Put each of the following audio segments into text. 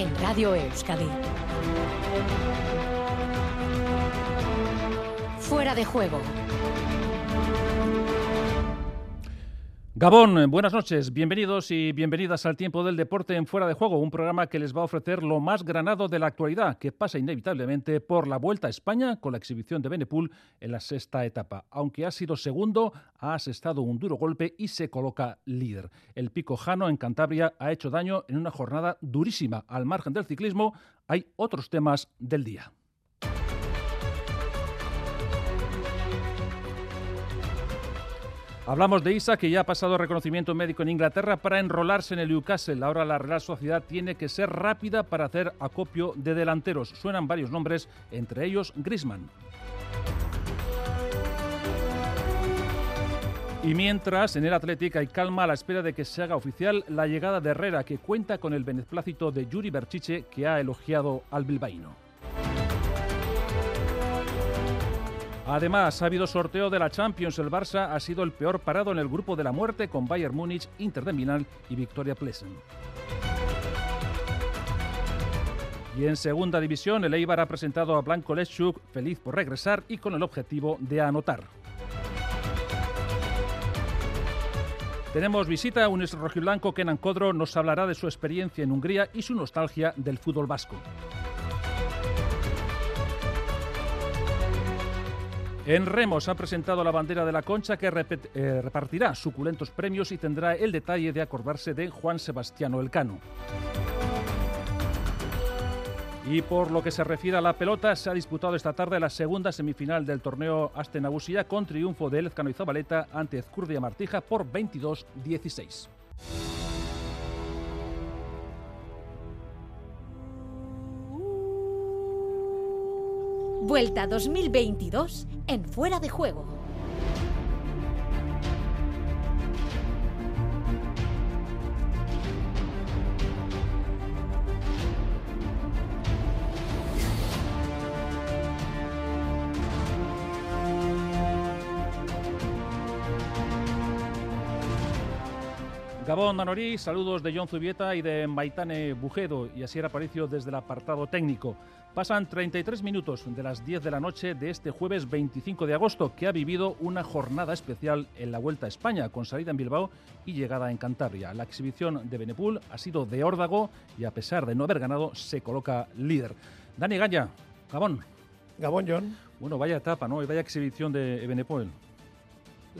en Radio Euskadi. Fuera de juego. Gabón, buenas noches, bienvenidos y bienvenidas al Tiempo del Deporte en Fuera de Juego, un programa que les va a ofrecer lo más granado de la actualidad, que pasa inevitablemente por la Vuelta a España con la exhibición de Benepul en la sexta etapa. Aunque ha sido segundo, ha asestado un duro golpe y se coloca líder. El pico Jano en Cantabria ha hecho daño en una jornada durísima. Al margen del ciclismo, hay otros temas del día. Hablamos de Isa, que ya ha pasado reconocimiento médico en Inglaterra para enrolarse en el Newcastle. Ahora la Real Sociedad tiene que ser rápida para hacer acopio de delanteros. Suenan varios nombres, entre ellos Grisman. Y mientras, en el Atlético hay calma a la espera de que se haga oficial la llegada de Herrera, que cuenta con el beneplácito de Yuri Berchiche, que ha elogiado al bilbaíno. Además, ha habido sorteo de la Champions. El Barça ha sido el peor parado en el grupo de la muerte con Bayern Múnich, Inter de Milán y Victoria Plesen. Y en segunda división, el Eibar ha presentado a Blanco Leszczuk, feliz por regresar y con el objetivo de anotar. Tenemos visita a un rojiblanco Kenan Codro nos hablará de su experiencia en Hungría y su nostalgia del fútbol vasco. En Remos ha presentado la bandera de la Concha que eh, repartirá suculentos premios y tendrá el detalle de acordarse de Juan Sebastiano Elcano. Y por lo que se refiere a la pelota, se ha disputado esta tarde la segunda semifinal del torneo Astenagusía con triunfo de Elezcano y Zabaleta ante Ezcurdia Martija por 22-16. Vuelta 2022 en Fuera de Juego. Gabón Manorí, saludos de John Zubieta y de Maitane Bujedo y así era Aparicio desde el apartado técnico. Pasan 33 minutos de las 10 de la noche de este jueves 25 de agosto, que ha vivido una jornada especial en la Vuelta a España, con salida en Bilbao y llegada en Cantabria. La exhibición de Benepul ha sido de órdago y a pesar de no haber ganado, se coloca líder. Dani Gaya, Gabón. Gabón, John. Bueno, vaya etapa, ¿no? Y vaya exhibición de Benepul.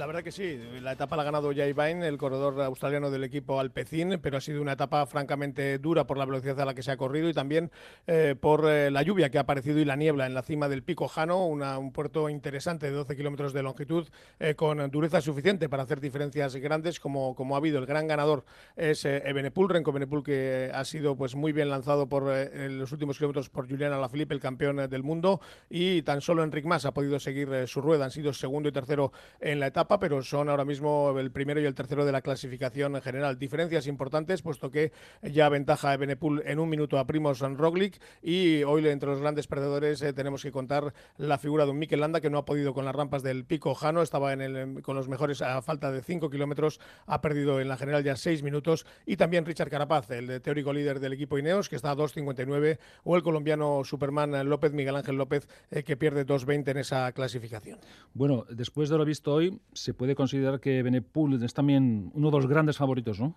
La verdad que sí, la etapa la ha ganado Jay Vine, el corredor australiano del equipo Alpecin, pero ha sido una etapa francamente dura por la velocidad a la que se ha corrido y también eh, por eh, la lluvia que ha aparecido y la niebla en la cima del Pico Jano, un puerto interesante de 12 kilómetros de longitud eh, con dureza suficiente para hacer diferencias grandes como, como ha habido. El gran ganador es Ebenepul, Renko Benepul, que ha sido pues muy bien lanzado por los últimos kilómetros por Julián Alaphilippe, el campeón del mundo, y tan solo Enric Mas ha podido seguir su rueda. Han sido segundo y tercero en la etapa pero son ahora mismo el primero y el tercero de la clasificación en general. Diferencias importantes, puesto que ya ventaja Benepul en un minuto a Primos Roglic y hoy entre los grandes perdedores eh, tenemos que contar la figura de un Mikel Landa que no ha podido con las rampas del Pico Jano, estaba en el, con los mejores a falta de 5 kilómetros, ha perdido en la general ya 6 minutos y también Richard Carapaz, el teórico líder del equipo Ineos, que está a 2.59 o el colombiano Superman López, Miguel Ángel López, eh, que pierde 2.20 en esa clasificación. Bueno, después de lo visto hoy, se puede considerar que Benepul es también uno de los grandes favoritos, ¿no?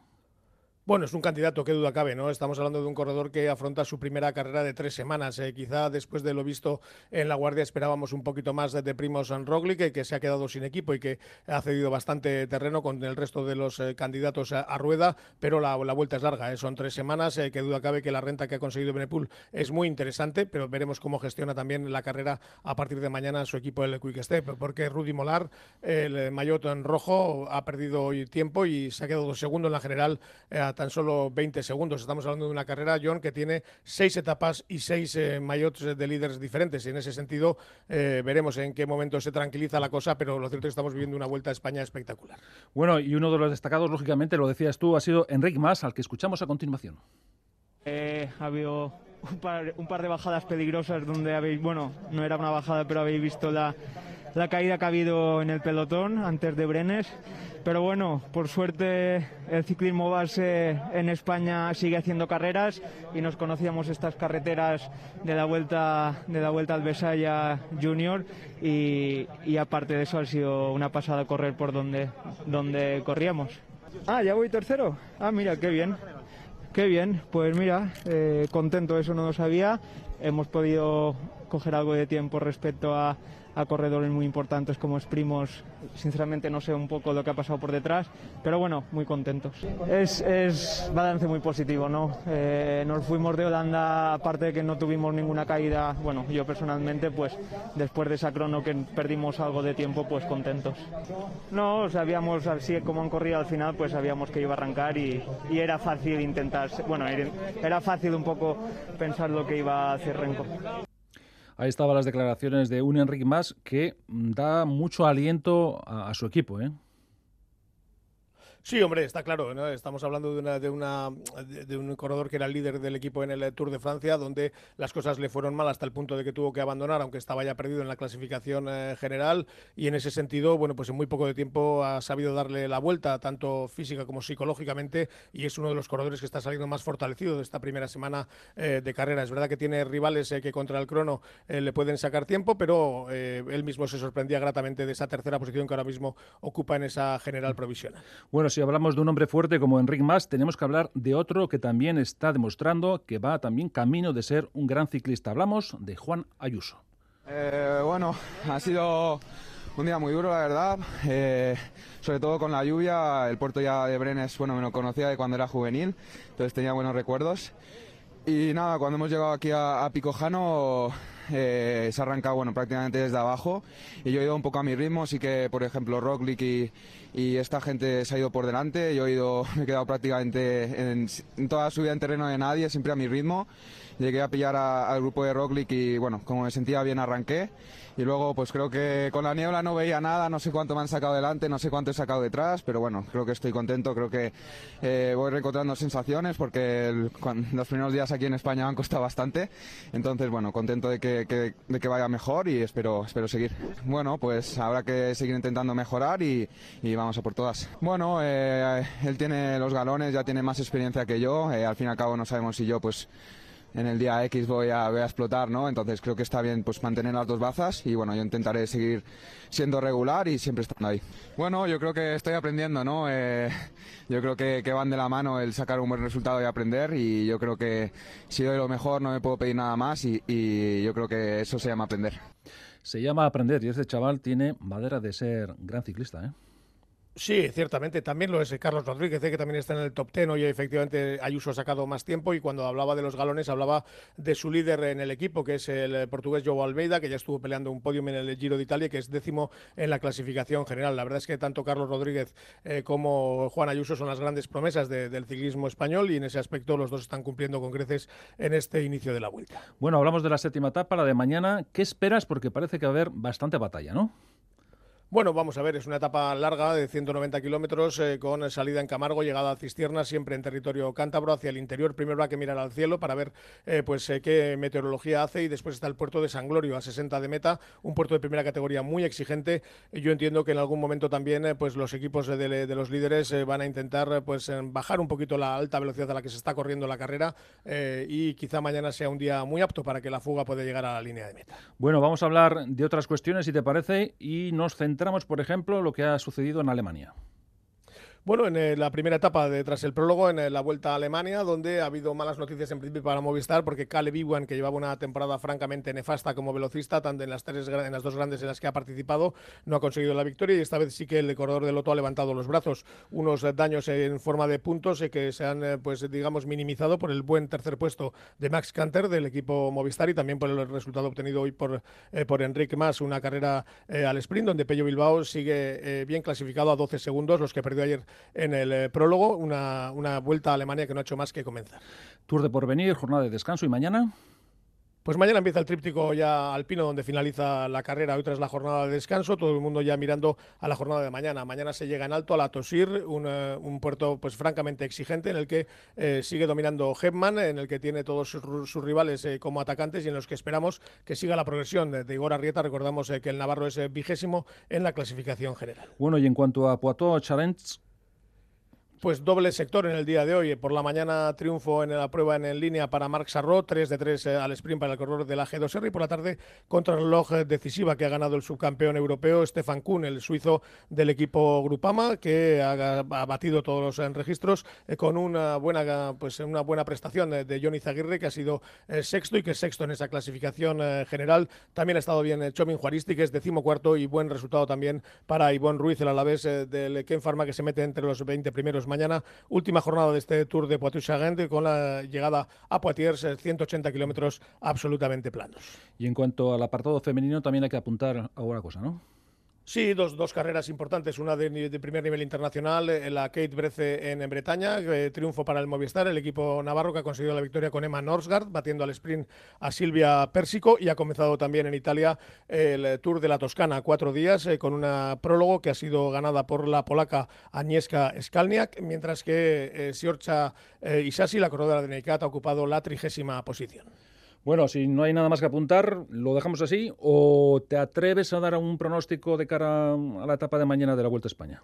Bueno, es un candidato, qué duda cabe, ¿no? Estamos hablando de un corredor que afronta su primera carrera de tres semanas. Eh, quizá después de lo visto en la Guardia esperábamos un poquito más de, de Primoz Roglic, que se ha quedado sin equipo y que ha cedido bastante terreno con el resto de los eh, candidatos a, rueda, pero la, vuelta es larga, ¿eh? son tres semanas. qué duda cabe que la renta que ha conseguido Benepul es muy interesante, pero veremos cómo gestiona también la carrera a partir de mañana su equipo el Quick Step, porque Rudy Molar, el maillot en rojo, ha perdido tiempo y se ha quedado segundo en la general tan solo 20 segundos. Estamos hablando de una carrera, John, que tiene seis etapas y seis eh, de líderes diferentes. Y en ese sentido, eh, veremos en qué momento se tranquiliza la cosa, pero lo cierto es que estamos viviendo una vuelta a España espectacular. Bueno, y uno de los destacados, lógicamente, lo decías tú, ha sido Enrique Mas, al que escuchamos a continuación. Eh, ha habido un par, de bajadas peligrosas donde habéis, bueno, no era una bajada, pero habéis visto la, la caída que ha habido en el pelotón antes de Brenes. Pero bueno, por suerte el ciclismo base en España sigue haciendo carreras y nos conocíamos estas carreteras de la vuelta de la vuelta al Besaya Junior y, y aparte de eso ha sido una pasada correr por donde, donde corríamos. Ah, ya voy tercero. Ah, mira, qué bien. Qué bien, pues mira, eh, contento, eso no lo sabía. Hemos podido coger algo de tiempo respecto a, a corredores muy importantes como es Primos. Sinceramente no sé un poco lo que ha pasado por detrás, pero bueno, muy contentos. Es, es balance muy positivo, ¿no? Eh, nos fuimos de Holanda, aparte de que no tuvimos ninguna caída, bueno, yo personalmente, pues después de esa crono que perdimos algo de tiempo, pues contentos. No, sabíamos, así como han corrido al final, pues sabíamos que iba a arrancar y, y era fácil intentar, bueno, era, era fácil un poco pensar lo que iba a hacer Renko. Ahí estaban las declaraciones de un Enrique Mas que da mucho aliento a, a su equipo. ¿eh? Sí, hombre, está claro. Estamos hablando de, una, de, una, de, un corredor que era el líder del equipo en el Tour de Francia, donde las cosas le fueron mal hasta el punto de que tuvo que abandonar, aunque estaba ya perdido en la clasificación eh, general. Y en ese sentido, bueno, pues en muy poco de tiempo ha sabido darle la vuelta, tanto física como psicológicamente, y es uno de los corredores que está saliendo más fortalecido de esta primera semana eh, de carrera. Es verdad que tiene rivales eh, que contra el crono le pueden sacar tiempo, pero él mismo se sorprendía gratamente de esa tercera posición que ahora mismo ocupa en esa general provisional. Bueno, si hablamos de un hombre fuerte como Enric Mas, tenemos que hablar de otro que también está demostrando que va también camino de ser un gran ciclista. Hablamos de Juan Ayuso. Eh, bueno, ha sido un día muy duro, la verdad. Eh, sobre todo con la lluvia. El puerto ya de Brenes, bueno, me lo conocía de cuando era juvenil, entonces tenía buenos recuerdos. Y nada, cuando hemos llegado aquí a, a Picojano, eh, se ha arrancado bueno, prácticamente desde abajo. Y yo he ido un poco a mi ritmo, sí que por ejemplo Roglic y, y esta gente se ha ido por delante, yo he ido, me he quedado prácticamente en, en toda la subida en terreno de nadie, siempre a mi ritmo, llegué a pillar al grupo de Roglic y bueno, como me sentía bien arranqué y luego pues creo que con la niebla no veía nada, no sé cuánto me han sacado delante, no sé cuánto he sacado detrás, pero bueno, creo que estoy contento, creo que eh, voy reencontrando sensaciones porque el- cuan- los primeros días aquí en España me han costado bastante, entonces bueno, contento de que, que- de que vaya mejor y espero, espero seguir. Bueno, pues habrá que seguir intentando mejorar y, y vamos a por todas. Bueno, eh, él tiene los galones, ya tiene más experiencia que yo, eh, al fin y al cabo no sabemos si yo pues en el día X voy a, voy a explotar, ¿no? Entonces creo que está bien pues mantener las dos bazas y bueno, yo intentaré seguir siendo regular y siempre estando ahí. Bueno, yo creo que estoy aprendiendo, ¿no? Eh, yo creo que, que van de la mano el sacar un buen resultado y aprender y yo creo que si doy lo mejor no me puedo pedir nada más y, y yo creo que eso se llama aprender. Se llama Aprender y este chaval tiene madera de ser gran ciclista. ¿eh? Sí, ciertamente. También lo es eh, Carlos Rodríguez, eh, que también está en el top ten. Hoy efectivamente Ayuso ha sacado más tiempo y cuando hablaba de los galones hablaba de su líder en el equipo, que es el eh, portugués Joao Almeida, que ya estuvo peleando un podium en el Giro de Italia, que es décimo en la clasificación general. La verdad es que tanto Carlos Rodríguez como Juan Ayuso son las grandes promesas de- del ciclismo español y en ese aspecto los dos están cumpliendo con creces en este inicio de la vuelta. Bueno, hablamos de la séptima etapa, la de mañana. ¿Qué esperas? Porque parece que va a haber bastante batalla, ¿no? Bueno, vamos a ver, es una etapa larga de 190 kilómetros eh, con salida en Camargo, llegada a Cisterna, siempre en territorio cántabro, hacia el interior. Primero habrá que mirar al cielo para ver eh, pues eh, qué meteorología hace y después está el puerto de San Glorio a 60 de meta, un puerto de primera categoría muy exigente. Yo entiendo que en algún momento también pues los equipos de, los líderes van a intentar pues bajar un poquito la alta velocidad a la que se está corriendo la carrera y quizá mañana sea un día muy apto para que la fuga pueda llegar a la línea de meta. Bueno, vamos a hablar de otras cuestiones, si te parece, y nos centramos, por ejemplo, lo que ha sucedido en Alemania. Bueno, en eh, la primera etapa de tras el prólogo, en eh, la vuelta a Alemania, donde ha habido malas noticias en principio para Movistar, porque Caleb Iwan, que llevaba una temporada francamente nefasta como velocista, tanto en las, tres, en las dos grandes en las que ha participado, no ha conseguido la victoria y esta vez sí que el corredor del Loto ha levantado los brazos. Unos eh, daños en forma de puntos que se han, pues digamos, minimizado por el buen tercer puesto de Max Canter del equipo Movistar y también por el resultado obtenido hoy por, eh, por Enrique Mas, una carrera al sprint, donde Pello Bilbao sigue eh, bien clasificado a 12 segundos, los que perdió ayer en el eh, prólogo, una, una vuelta a Alemania que no ha hecho más que comenzar. Tour de Porvenir, jornada de descanso y mañana. Pues mañana empieza el tríptico ya alpino donde finaliza la carrera, hoy tras la jornada de descanso, todo el mundo ya mirando a la jornada de mañana. Mañana se llega en alto a la Tosir, un, eh, un puerto pues francamente exigente en el que eh, sigue dominando Hepman, en el que tiene todos sus, sus rivales eh, como atacantes y en los que esperamos que siga la progresión de, Igor Arrieta. Recordamos que el Navarro es vigésimo en la clasificación general. Bueno, y en cuanto a Poitou Challenge, pues doble sector en el día de hoy. Por la mañana triunfo en la prueba en, línea para Marc Sarro, 3 de 3 eh, al sprint para el corredor de la G2R y por la tarde contrarreloj eh, decisiva que ha ganado el subcampeón europeo Stefan Kuhn, el suizo del equipo Grupama, que ha, ha batido todos los eh, registros eh, con una buena pues una buena prestación de, de Johnny Zaguirre, que ha sido eh, sexto y que es sexto en esa clasificación eh, general. También ha estado bien Chomin Juaristi, que es decimocuarto y buen resultado también para Ivonne Ruiz, el alavés del Ken Pharma, que se mete entre los 20 primeros mañana, última jornada de este Tour de Poitou-Charentes, con la llegada a Poitiers, 180 kilómetros absolutamente planos. Y en cuanto al apartado femenino, también hay que apuntar a una cosa, ¿no? Sí, dos, dos carreras importantes, una de, de, primer nivel internacional, eh, la Kate Brece en, Bretaña, eh, triunfo para el Movistar, el equipo navarro que ha conseguido la victoria con Emma Norsgaard, batiendo al sprint a Silvia Pérsico y ha comenzado también en Italia el Tour de la Toscana, cuatro días, eh, con una prólogo que ha sido ganada por la polaca Agnieszka Skalniak, mientras que eh, Siorcha Isasi, la corredora de Neikat, ha ocupado la trigésima posición. Bueno, si no hay nada más que apuntar, ¿lo dejamos así o te atreves a dar un pronóstico de cara a la etapa de mañana de la Vuelta a España?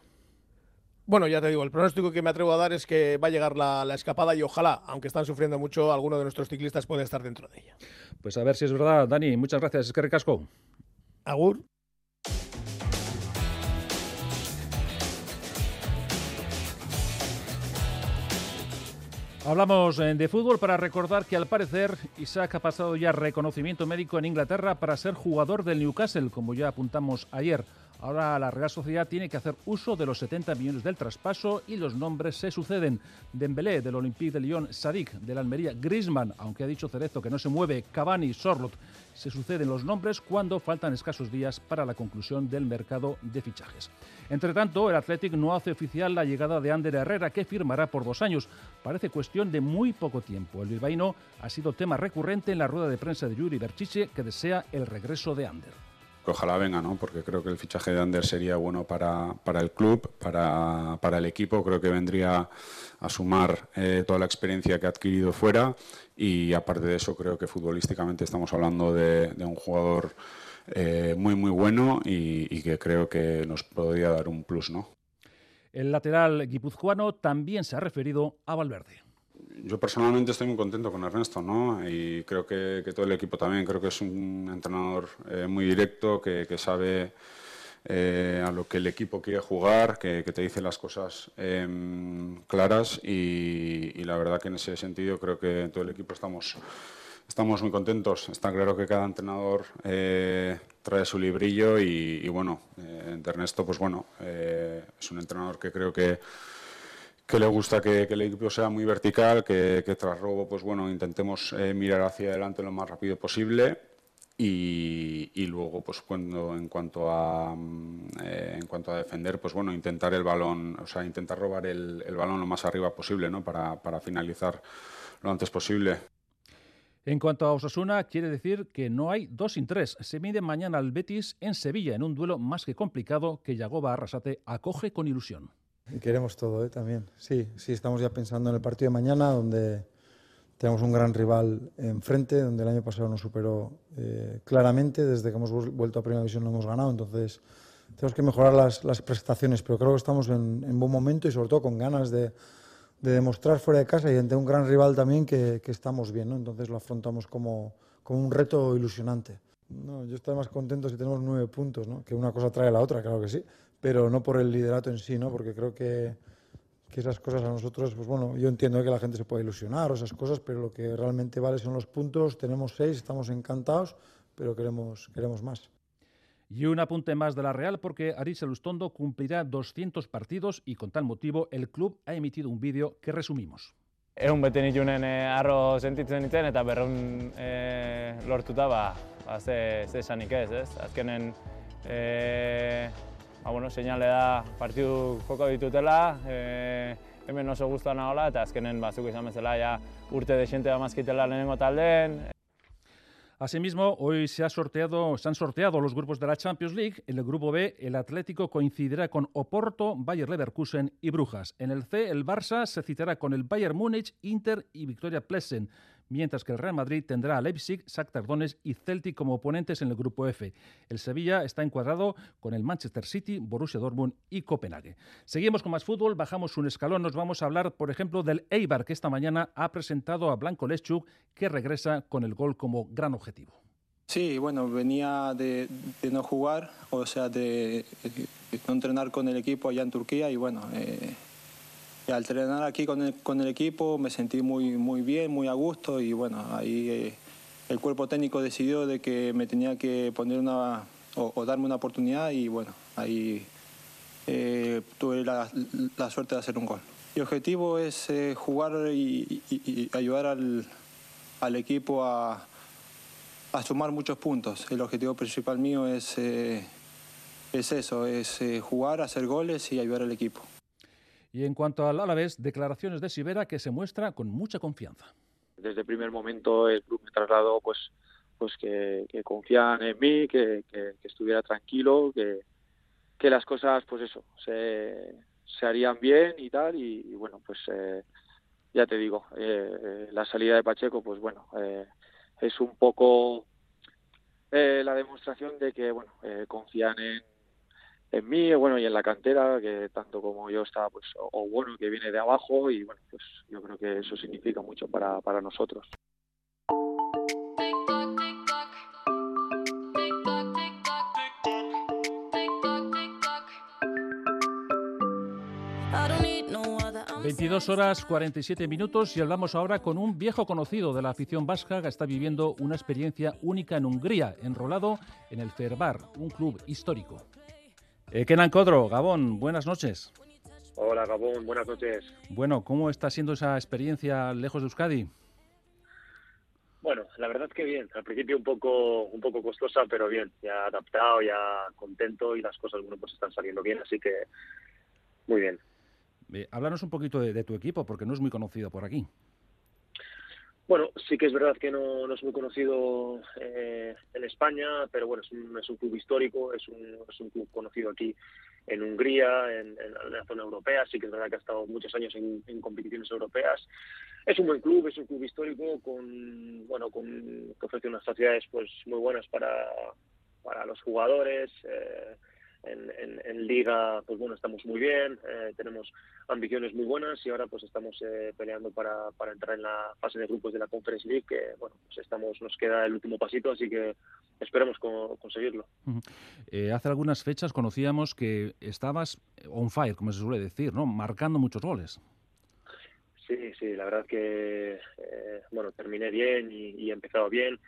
Bueno, ya te digo, el pronóstico que me atrevo a dar es que va a llegar la, la, escapada y ojalá, aunque están sufriendo mucho, alguno de nuestros ciclistas puede estar dentro de ella. Pues a ver si es verdad, Dani. Muchas gracias. Es que recasco. Agur. Hablamos eh, de fútbol para recordar que al parecer Isaac ha pasado ya reconocimiento médico en Inglaterra para ser jugador del Newcastle, como ya apuntamos ayer. Ahora la Real Sociedad tiene que hacer uso de los 70 millones del traspaso y los nombres se suceden. Dembélé del Olympique de Lyon, Sadik del Almería, Griezmann, aunque ha dicho Cerezo que no se mueve, Cavani, Sorlot. Se suceden los nombres cuando faltan escasos días para la conclusión del mercado de fichajes. Entre tanto, el Athletic no hace oficial la llegada de Ander Herrera, que firmará por dos años. Parece cuestión de muy poco tiempo. El bilbaíno ha sido tema recurrente en la rueda de prensa de Yuri Berchiche, que desea el regreso de Ander ojalá venga, ¿no? porque creo que el fichaje de Ander sería bueno para, para el club, para, para, el equipo, creo que vendría a sumar eh, toda la experiencia que ha adquirido fuera y aparte de eso creo que futbolísticamente estamos hablando de, un jugador eh, muy muy bueno y, y, que creo que nos podría dar un plus. ¿no? El lateral guipuzcoano también se ha referido a Valverde yo personalmente estoy muy contento con Ernesto, ¿no? Y creo que, todo el equipo también. Creo que es un entrenador eh, muy directo, que, sabe eh, a lo que el equipo quiere jugar, que, te dice las cosas eh, claras y, la verdad que en ese sentido creo que todo el equipo estamos, estamos muy contentos. Está claro que cada entrenador eh, trae su librillo y, bueno, Ernesto, pues bueno, es un entrenador que creo que que le gusta que, el equipo sea muy vertical, que, tras robo, pues bueno, intentemos eh, mirar hacia adelante lo más rápido posible y, luego, pues cuando en cuanto a eh, en cuanto a defender, pues bueno, intentar el balón, o sea, intentar robar el, el balón lo más arriba posible, ¿no? Para, para finalizar lo antes posible. En cuanto a Osasuna, quiere decir que no hay dos sin tres. Se mide mañana al Betis en Sevilla en un duelo más que complicado que Yagoba Arrasate acoge con ilusión. Y queremos todo ¿eh? también. Sí, sí, estamos ya pensando en el partido de mañana, donde tenemos un gran rival enfrente, donde el año pasado nos superó eh, claramente. Desde que hemos vuelto a Primera División no hemos ganado, entonces tenemos que mejorar las, las prestaciones, pero creo que estamos en, en, buen momento y sobre todo con ganas de, de, demostrar fuera de casa y ante un gran rival también que, que estamos bien. ¿no? Entonces lo afrontamos como, como un reto ilusionante. No, yo estoy más contento si tenemos nueve puntos, ¿no? que una cosa trae a la otra, claro que sí, pero no por el liderato en sí, ¿no? porque creo que, que esas cosas a nosotros, pues bueno, yo entiendo que la gente se puede ilusionar o esas cosas, pero lo que realmente vale son los puntos, tenemos seis, estamos encantados, pero queremos, queremos más. Y un apunte más de la Real porque Aritz Elustondo cumplirá 200 partidos y con tal motivo el club ha emitido un vídeo que resumimos. Egun bete nitunen e, arro sentitzen nintzen eta berreun e, lortuta ba, ba ze, ze esanik ez, ez? Azkenen e, ba, bueno, seinale da partidu joko ditutela, e, hemen oso guztua nagola eta azkenen bazuk izan bezala ja, urte desente damazkitela lehenengo taldeen. Asimismo, hoy se, ha sorteado, se han sorteado los grupos de la Champions League. En el grupo B, el Atlético coincidirá con Oporto, Bayer Leverkusen y Brujas. En el C, el Barça se citará con el Bayern Múnich, Inter y Victoria Plesen mientras que el Real Madrid tendrá a Leipzig, Shakhtar Donetsk y Celtic como oponentes en el grupo F. El Sevilla está encuadrado con el Manchester City, Borussia Dortmund y Copenhague. Seguimos con más fútbol, bajamos un escalón, nos vamos a hablar, por ejemplo, del Eibar que esta mañana ha presentado a Blanco Leschuk, que regresa con el gol como gran objetivo. Sí, bueno, venía de, no jugar, o sea, de, no entrenar con el equipo allá en Turquía y bueno, eh, al entrenar aquí con el, equipo me sentí muy, muy bien, muy a gusto y bueno, ahí eh, el cuerpo técnico decidió de que me tenía que poner una o, darme una oportunidad y bueno, ahí eh, tuve la, suerte de hacer un gol. Mi objetivo es eh, jugar y, ayudar al, al equipo a, a, sumar muchos puntos. El objetivo principal mío es, es eso, es jugar, hacer goles y ayudar al equipo. Y en cuanto al Alavés, declaraciones de Sibera que se muestra con mucha confianza. Desde el primer momento el club me trasladó pues, pues que, confían en mí, que, estuviera tranquilo, que, que las cosas pues eso, se, se harían bien y tal. Y, bueno, pues eh, ya te digo, eh, la salida de Pacheco pues bueno, eh, es un poco la demostración de que bueno, confían en en mí bueno y en la cantera que tanto como yo estaba pues o, bueno que viene de abajo y bueno pues yo creo que eso significa mucho para, para nosotros 22 horas 47 minutos y hablamos ahora con un viejo conocido de la afición vasca que está viviendo una experiencia única en Hungría, enrolado en el Ferbar, un club histórico. Eh, Kenan Codro, Gabón, buenas noches. Hola Gabón, buenas noches. Bueno, ¿cómo está siendo esa experiencia lejos de Euskadi? Bueno, la verdad es que bien. Al principio un poco, un poco costosa, pero bien. Ya adaptado, ya contento y las cosas bueno, pues están saliendo bien, así que muy bien. Eh, háblanos un poquito de, tu equipo, porque no es muy conocido por aquí. Bueno, sí que es verdad que no, es muy conocido eh, en España, pero bueno, es un, es un club histórico, es un, es un, club conocido aquí en Hungría, en, la zona europea, sí que es verdad que ha estado muchos años en, competiciones europeas. Es un buen club, es un club histórico con, bueno, con, que ofrece unas facilidades pues muy buenas para, para los jugadores. Eh, en, liga, pues bueno, estamos muy bien, eh, tenemos ambiciones muy buenas y ahora pues estamos eh, peleando para, para, entrar en la fase de grupos de la Conference League, que bueno, pues estamos, nos queda el último pasito, así que esperemos conseguirlo. Eh, hace algunas fechas conocíamos que estabas on fire, como se suele decir, ¿no? Marcando muchos goles. Sí, sí, la verdad que, bueno, terminé bien y, he empezado bien.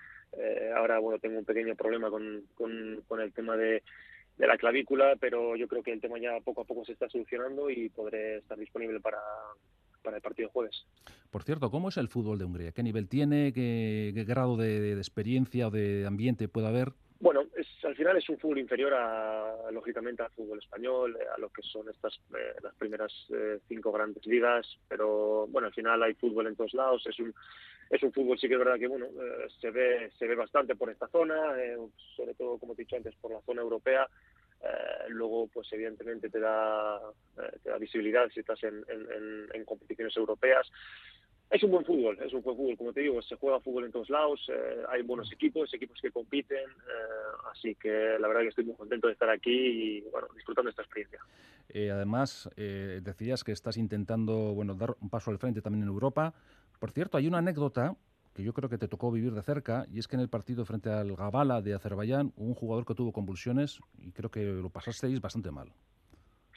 ahora, bueno, tengo un pequeño problema con, con el tema de de la clavícula, pero yo creo que el tema ya poco a poco se está solucionando y podré estar disponible para, para el partido jueves. Por cierto, ¿cómo es el fútbol de Hungría? ¿Qué nivel tiene? ¿Qué, grado de, experiencia o de ambiente puede haber? Bueno, es, al final es un fútbol inferior a, lógicamente, al fútbol español, a lo que son estas eh, las primeras eh, cinco grandes ligas, pero bueno, al final hay fútbol en todos lados, es un es un fútbol sí que es verdad que bueno eh, se ve se ve bastante por esta zona sobre todo como te he dicho antes por la zona europea eh, luego, pues evidentemente te da, eh, te da visibilidad si estás en, en, competiciones europeas. Es un buen fútbol, es un buen fútbol, como te digo, se juega fútbol en todos lados, eh, hay buenos equipos, equipos que compiten, así que la verdad que estoy muy contento de estar aquí y bueno, disfrutando esta experiencia. además, decías que estás intentando bueno, dar un paso al frente también en Europa. Por cierto, hay una anécdota que yo creo que te tocó vivir de cerca, y es que en el partido frente al Gabala de Azerbaiyán hubo un jugador que tuvo convulsiones y creo que lo pasasteis bastante mal.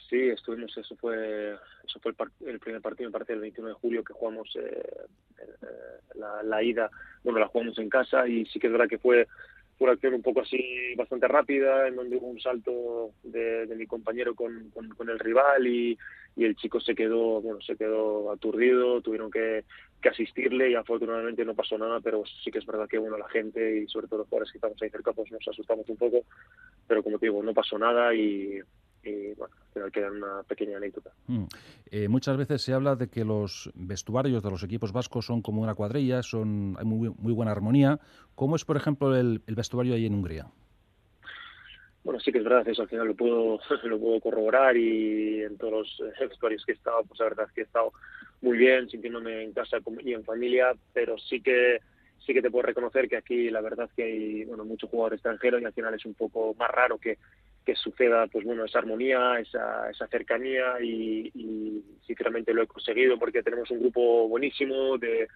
Sí, estuvimos, eso fue eso fue el, primer partido, me parece, el 21 de julio que jugamos eh, eh, la, ida, bueno, la jugamos en casa y sí que es verdad que fue, fue una acción un poco así bastante rápida, en donde hubo un salto de, mi compañero con, el rival y, y el chico se quedó, bueno, se quedó aturdido, tuvieron que, asistirle y afortunadamente no pasó nada, pero sí que es verdad que bueno la gente y sobre todo los jugadores que estamos ahí cerca pues nos asustamos un poco, pero como te digo, no pasó nada y, y bueno, al final queda una pequeña anécdota. Mm. Eh, muchas veces se habla de que los vestuarios de los equipos vascos son como una cuadrilla, son, hay muy, muy buena armonía. ¿Cómo es, por ejemplo, el, el vestuario ahí en Hungría? Bueno, sí que es verdad, eso al final lo puedo, lo puedo corroborar y en todos los vestuarios que he estado, pues la verdad es que he estado muy bien, sintiéndome en casa y en familia, pero sí que sí que te puedo reconocer que aquí la verdad que hay bueno mucho jugador extranjero y al final es un poco más raro que, que suceda pues bueno esa armonía, esa, esa cercanía y, sinceramente lo he conseguido porque tenemos un grupo buenísimo de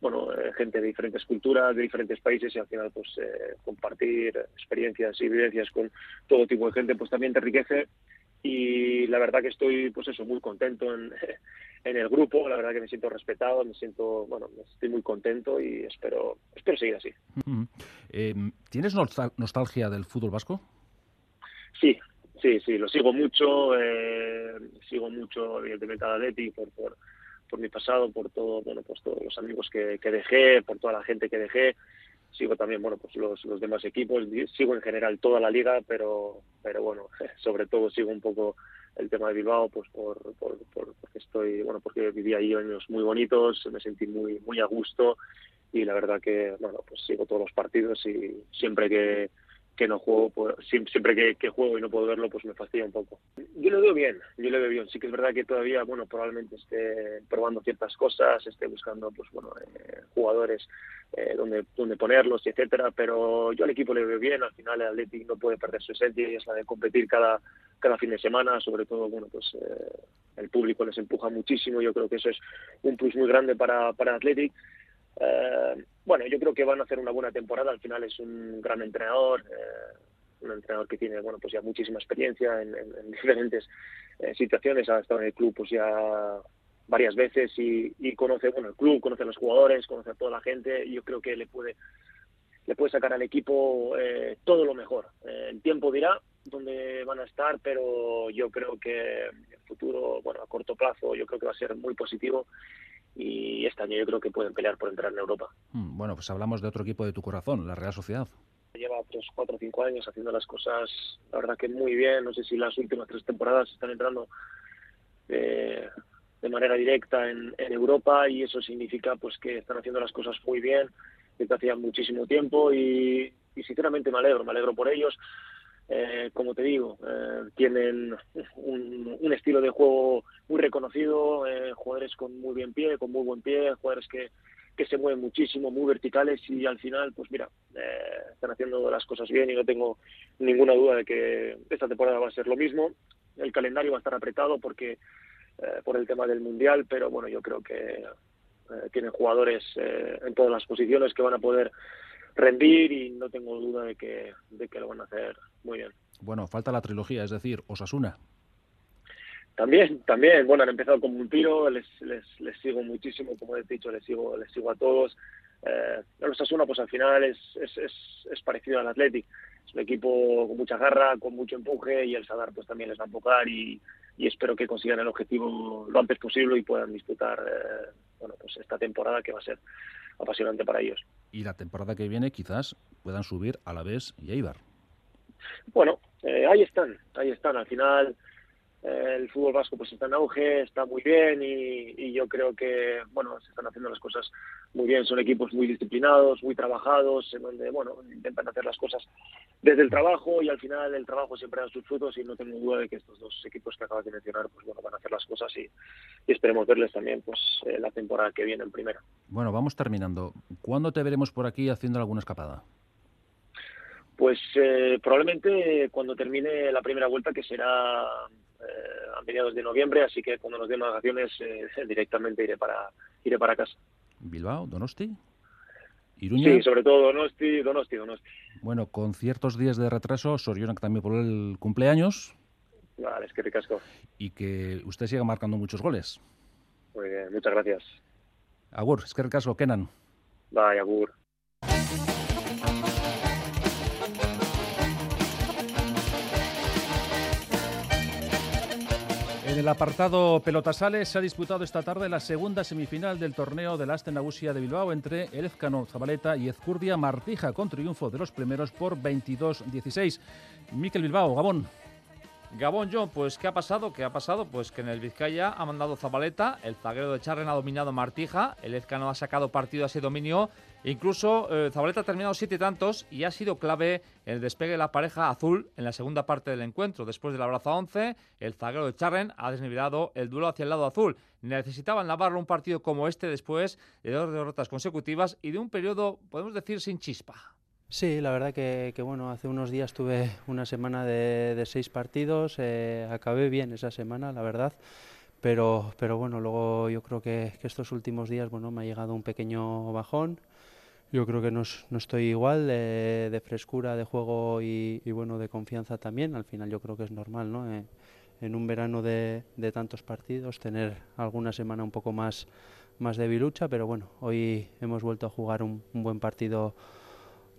bueno, eh, gente de diferentes culturas, de diferentes países y al final pues eh, compartir experiencias y vivencias con todo tipo de gente pues también te enriquece y la verdad que estoy pues eso muy contento en, en el grupo, la verdad que me siento respetado, me siento, bueno, estoy muy contento y espero, espero seguir así. Eh, ¿Tienes nostalgia del fútbol vasco? Sí, sí, sí, lo sigo mucho, eh, sigo mucho evidentemente al Atleti por, por, por mi pasado, por todo, bueno, pues todos los amigos que, que dejé, por toda la gente que dejé, sigo también bueno pues los, los demás equipos. Sigo en general toda la liga pero pero bueno sobre todo sigo un poco el tema de Bilbao pues por, por, por, porque estoy bueno porque viví ahí años muy bonitos me sentí muy muy a gusto y la verdad que bueno pues sigo todos los partidos y siempre que que no juego, pues, siempre que, que, juego y no puedo verlo, pues me fastidia un poco. Yo lo veo bien, yo lo veo bien. Sí que es verdad que todavía, bueno, probablemente esté probando ciertas cosas, esté buscando, pues bueno, eh, jugadores eh, donde, donde ponerlos, etcétera, pero yo al equipo le veo bien. Al final el Athletic no puede perder su esencia y es la de competir cada, cada fin de semana, sobre todo, bueno, pues eh, el público les empuja muchísimo. Yo creo que eso es un plus muy grande para, para Athletic. Eh, bueno, yo creo que van a hacer una buena temporada. Al final es un gran entrenador, eh, un entrenador que tiene, bueno, pues ya muchísima experiencia en, en, en diferentes eh, situaciones. Ha estado en el club, pues ya varias veces y, conoce, bueno, el club, conoce a los jugadores, conoce a toda la gente. Yo creo que le puede, le puede sacar al equipo todo lo mejor. El tiempo dirá dónde van a estar, pero yo creo que el futuro, bueno, a corto plazo, yo creo que va a ser muy positivo y este año yo creo que pueden pelear por entrar en Europa. Mm, bueno, pues hablamos de otro equipo de tu corazón, la Real Sociedad. Lleva otros cuatro o cinco años haciendo las cosas, la verdad que muy bien. No sé si las últimas tres temporadas están entrando eh, de manera directa en, en, Europa y eso significa pues que están haciendo las cosas muy bien desde hacía muchísimo tiempo y, y sinceramente me alegro, me alegro por ellos. Eh, como te digo, eh, tienen un, estilo de juego muy reconocido, eh, jugadores con muy bien pie, con muy buen pie, jugadores que, que se mueven muchísimo, muy verticales y al final, pues mira, eh, están haciendo las cosas bien y no tengo ninguna duda de que esta temporada va a ser lo mismo. El calendario va a estar apretado porque eh, por el tema del mundial, pero bueno, yo creo que tienen jugadores en todas las posiciones que van a poder rendir y no tengo duda de que, de que lo van a hacer muy bien. Bueno, falta la trilogía, es decir, Osasuna. También, también, bueno, han empezado con un tiro, les, les, les sigo muchísimo, como he dicho, les sigo, les sigo a todos. Eh, el Osasuna, pues al final es, es, es, es, parecido al Athletic, es un equipo con mucha garra, con mucho empuje y el Sadar pues también les va a empujar y, y espero que consigan el objetivo lo antes posible y puedan disputar eh, bueno, pues esta temporada que va a ser apasionante para ellos. Y la temporada que viene quizás puedan subir a la vez y Eibar. Bueno, eh, ahí están, ahí están. Al final eh, el fútbol vasco pues está en auge, está muy bien y, y, yo creo que bueno se están haciendo las cosas muy bien. Son equipos muy disciplinados, muy trabajados, en donde bueno intentan hacer las cosas desde el trabajo y al final el trabajo siempre da sus frutos y no tengo duda de que estos dos equipos que acabas de mencionar pues bueno van a hacer las cosas y, y esperemos verles también pues eh, la temporada que viene en primera. Bueno, vamos terminando. ¿Cuándo te veremos por aquí haciendo alguna escapada? Pues eh, probablemente cuando termine la primera vuelta, que será a mediados de noviembre, así que cuando nos den vacaciones eh, directamente iré para iré para casa. Bilbao, Donosti, Iruña. Sí, sobre todo Donosti, Donosti, Donosti. Bueno, con ciertos días de retraso, Sorionak también por el cumpleaños. Vale, es que ricasco. Y que usted siga marcando muchos goles. Muy bien, muchas gracias. Agur, es que ricasco, Kenan. Bye, Agur. En el apartado Pelotasales se ha disputado esta tarde la segunda semifinal del torneo de la Aste Nagusia de Bilbao entre el Ezcano Zabaleta y Ezcurdia Martija con triunfo de los primeros por 22-16. Miquel Bilbao, Gabón. Gabón John, pues ¿qué ha pasado? ¿Qué ha pasado? Pues que en el Vizcaya ha mandado Zabaleta, el zaguero de Charren ha dominado Martija, el Ezcano ha sacado partido a ese dominio, incluso eh, Zabaleta ha terminado siete tantos y ha sido clave el despegue de la pareja azul en la segunda parte del encuentro. Después del abrazo a 11, el zaguero de Charren ha desnivelado el duelo hacia el lado azul. Necesitaban lavarlo un partido como este después de dos derrotas consecutivas y de un periodo, podemos decir, sin chispa. Sí, la verdad que, bueno, hace unos días tuve una semana de, seis partidos, eh, acabé bien esa semana, la verdad, pero, pero bueno, luego yo creo que, estos últimos días, bueno, me ha llegado un pequeño bajón, yo creo que no, estoy igual de, frescura de juego y, bueno, de confianza también, al final yo creo que es normal, ¿no? Eh, en un verano de, tantos partidos tener alguna semana un poco más, más de bilucha, pero bueno, hoy hemos vuelto a jugar un buen partido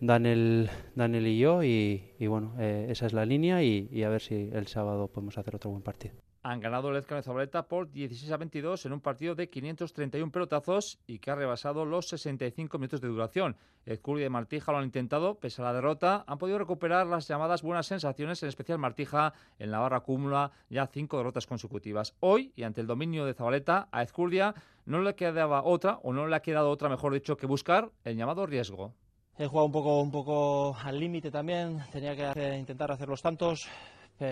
Daniel, Daniel y yo y, bueno, eh, esa es la línea y, a ver si el sábado podemos hacer otro buen partido. Han ganado el Ezcano de Zabaleta por 16 a 22 en un partido de 531 pelotazos y que ha rebasado los 65 minutos de duración. Ezcurri y Martija lo han intentado, pese a la derrota, han podido recuperar las llamadas buenas sensaciones, en especial Martija en la barra acumula ya cinco derrotas consecutivas. Hoy, y ante el dominio de Zabaleta, a Ezcurdia no le quedaba otra, o no le ha quedado otra, mejor dicho, que buscar el llamado riesgo. He jugado un poco, un poco al límite también, tenía que intentar hacer los tantos,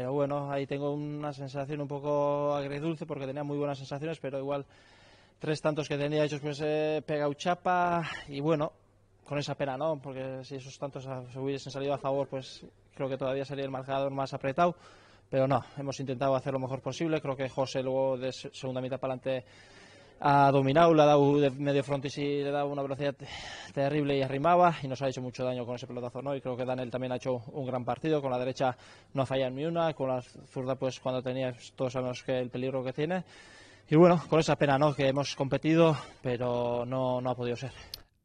bueno, ahí tengo una sensación un poco agridulce porque tenía muy buenas sensaciones, pero igual tres tantos que tenía hechos pues he pegado chapa y bueno, con esa pena, ¿no? Porque si esos tantos se hubiesen salido a favor, pues creo que todavía sería el marcador más apretado, pero no, hemos intentado hacer lo mejor posible, creo que José luego de segunda mitad para adelante ha dominado, le ha dado de medio frontis y le ha dado una velocidad terrible y arrimaba y nos ha hecho mucho daño con ese pelotazo, ¿no? Y creo que Daniel también ha hecho un gran partido, con la derecha no ha fallado ni una, con la zurda pues cuando tenía, todos sabemos que el peligro que tiene. Y bueno, con esa pena, ¿no? Que hemos competido, pero no, no ha podido ser.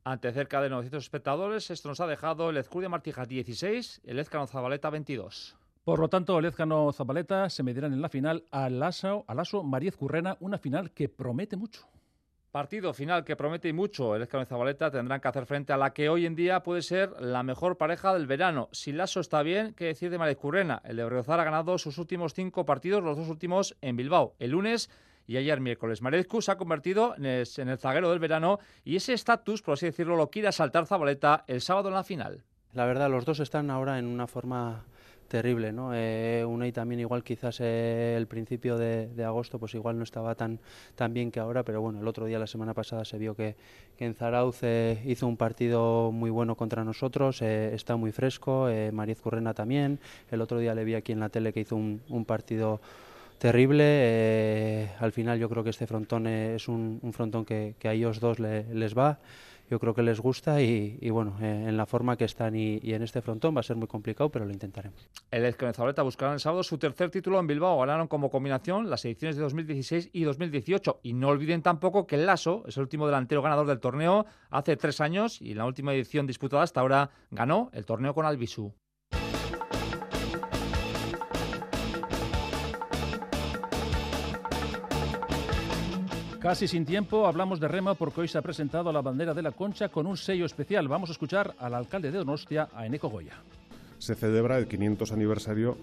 Ante cerca de 900 espectadores, esto nos ha dejado el Ezcurdia Martija 16, el Ezcano Zabaleta 22. Por lo tanto, el Ezcano Zabaleta se medirán en la final a Lasso, a Lasso Mariez Currena, una final que promete mucho. Partido final que promete mucho. El Ezcano y Zabaleta tendrán que hacer frente a la que hoy en día puede ser la mejor pareja del verano. Si Lasso está bien, ¿qué decir de Mariez Currena? El de Berriozar ha ganado sus últimos cinco partidos, los dos últimos en Bilbao. El lunes y ayer miércoles. Marezcu se ha convertido en el, en el zaguero del verano y ese estatus, por así decirlo, lo quiere asaltar Zabaleta el sábado en la final. La verdad, los dos están ahora en una forma terrible, ¿no? Eh, Unai también igual quizás eh, el principio de, agosto pues igual no estaba tan, tan bien que ahora, pero bueno, el otro día, la semana pasada, se vio que, que en Zarauz eh, hizo un partido muy bueno contra nosotros, eh, está muy fresco, Mariz Currena también, el otro día le vi aquí en la tele que hizo un, partido terrible, al final yo creo que este frontón es un, frontón que, a ellos dos les va yo creo que les gusta y, bueno, eh, en la forma que están y, en este frontón va a ser muy complicado, pero lo intentaremos. El Zabaleta buscará el sábado su tercer título en Bilbao. Ganaron como combinación las ediciones de 2016 y 2018. Y no olviden tampoco que el Lasso es el último delantero ganador del torneo hace tres años y en la última edición disputada hasta ahora ganó el torneo con Albisu. Casi sin tiempo hablamos de rema porque hoy se ha presentado la bandera de la Concha con un sello especial. Vamos a escuchar al alcalde de Donostia, a Eneco Goya. Se celebra el 500 aniversario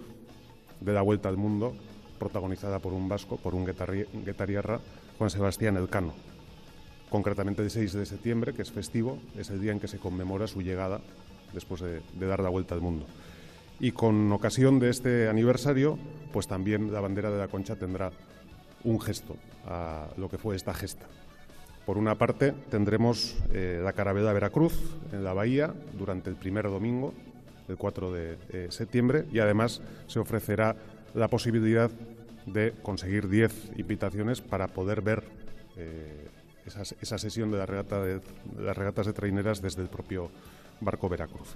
de la Vuelta al Mundo, protagonizada por un vasco, por un guetarriarra, Juan Sebastián Elcano. Concretamente el 6 de septiembre, que es festivo, es el día en que se conmemora su llegada después de, de dar la vuelta al mundo. Y con ocasión de este aniversario, pues también la bandera de la Concha tendrá un gesto a lo que fue esta gesta. Por una parte, tendremos eh, la Caravela Veracruz en la Bahía durante el primer domingo, el 4 de eh, septiembre, y además se ofrecerá la posibilidad de conseguir 10 invitaciones para poder ver eh, esa, sesión de, la regata de las regatas de traineras desde el propio barco Veracruz.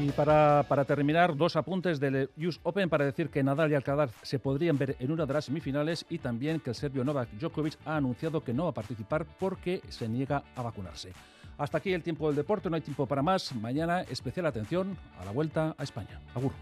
Y para, terminar, dos apuntes del US Open para decir que Nadal y Alcaraz se podrían ver en una de las semifinales y también que el serbio Novak Djokovic ha anunciado que no va a participar porque se niega a vacunarse. Hasta aquí el tiempo del deporte, no hay tiempo para más. Mañana especial atención a la vuelta a España. Agur.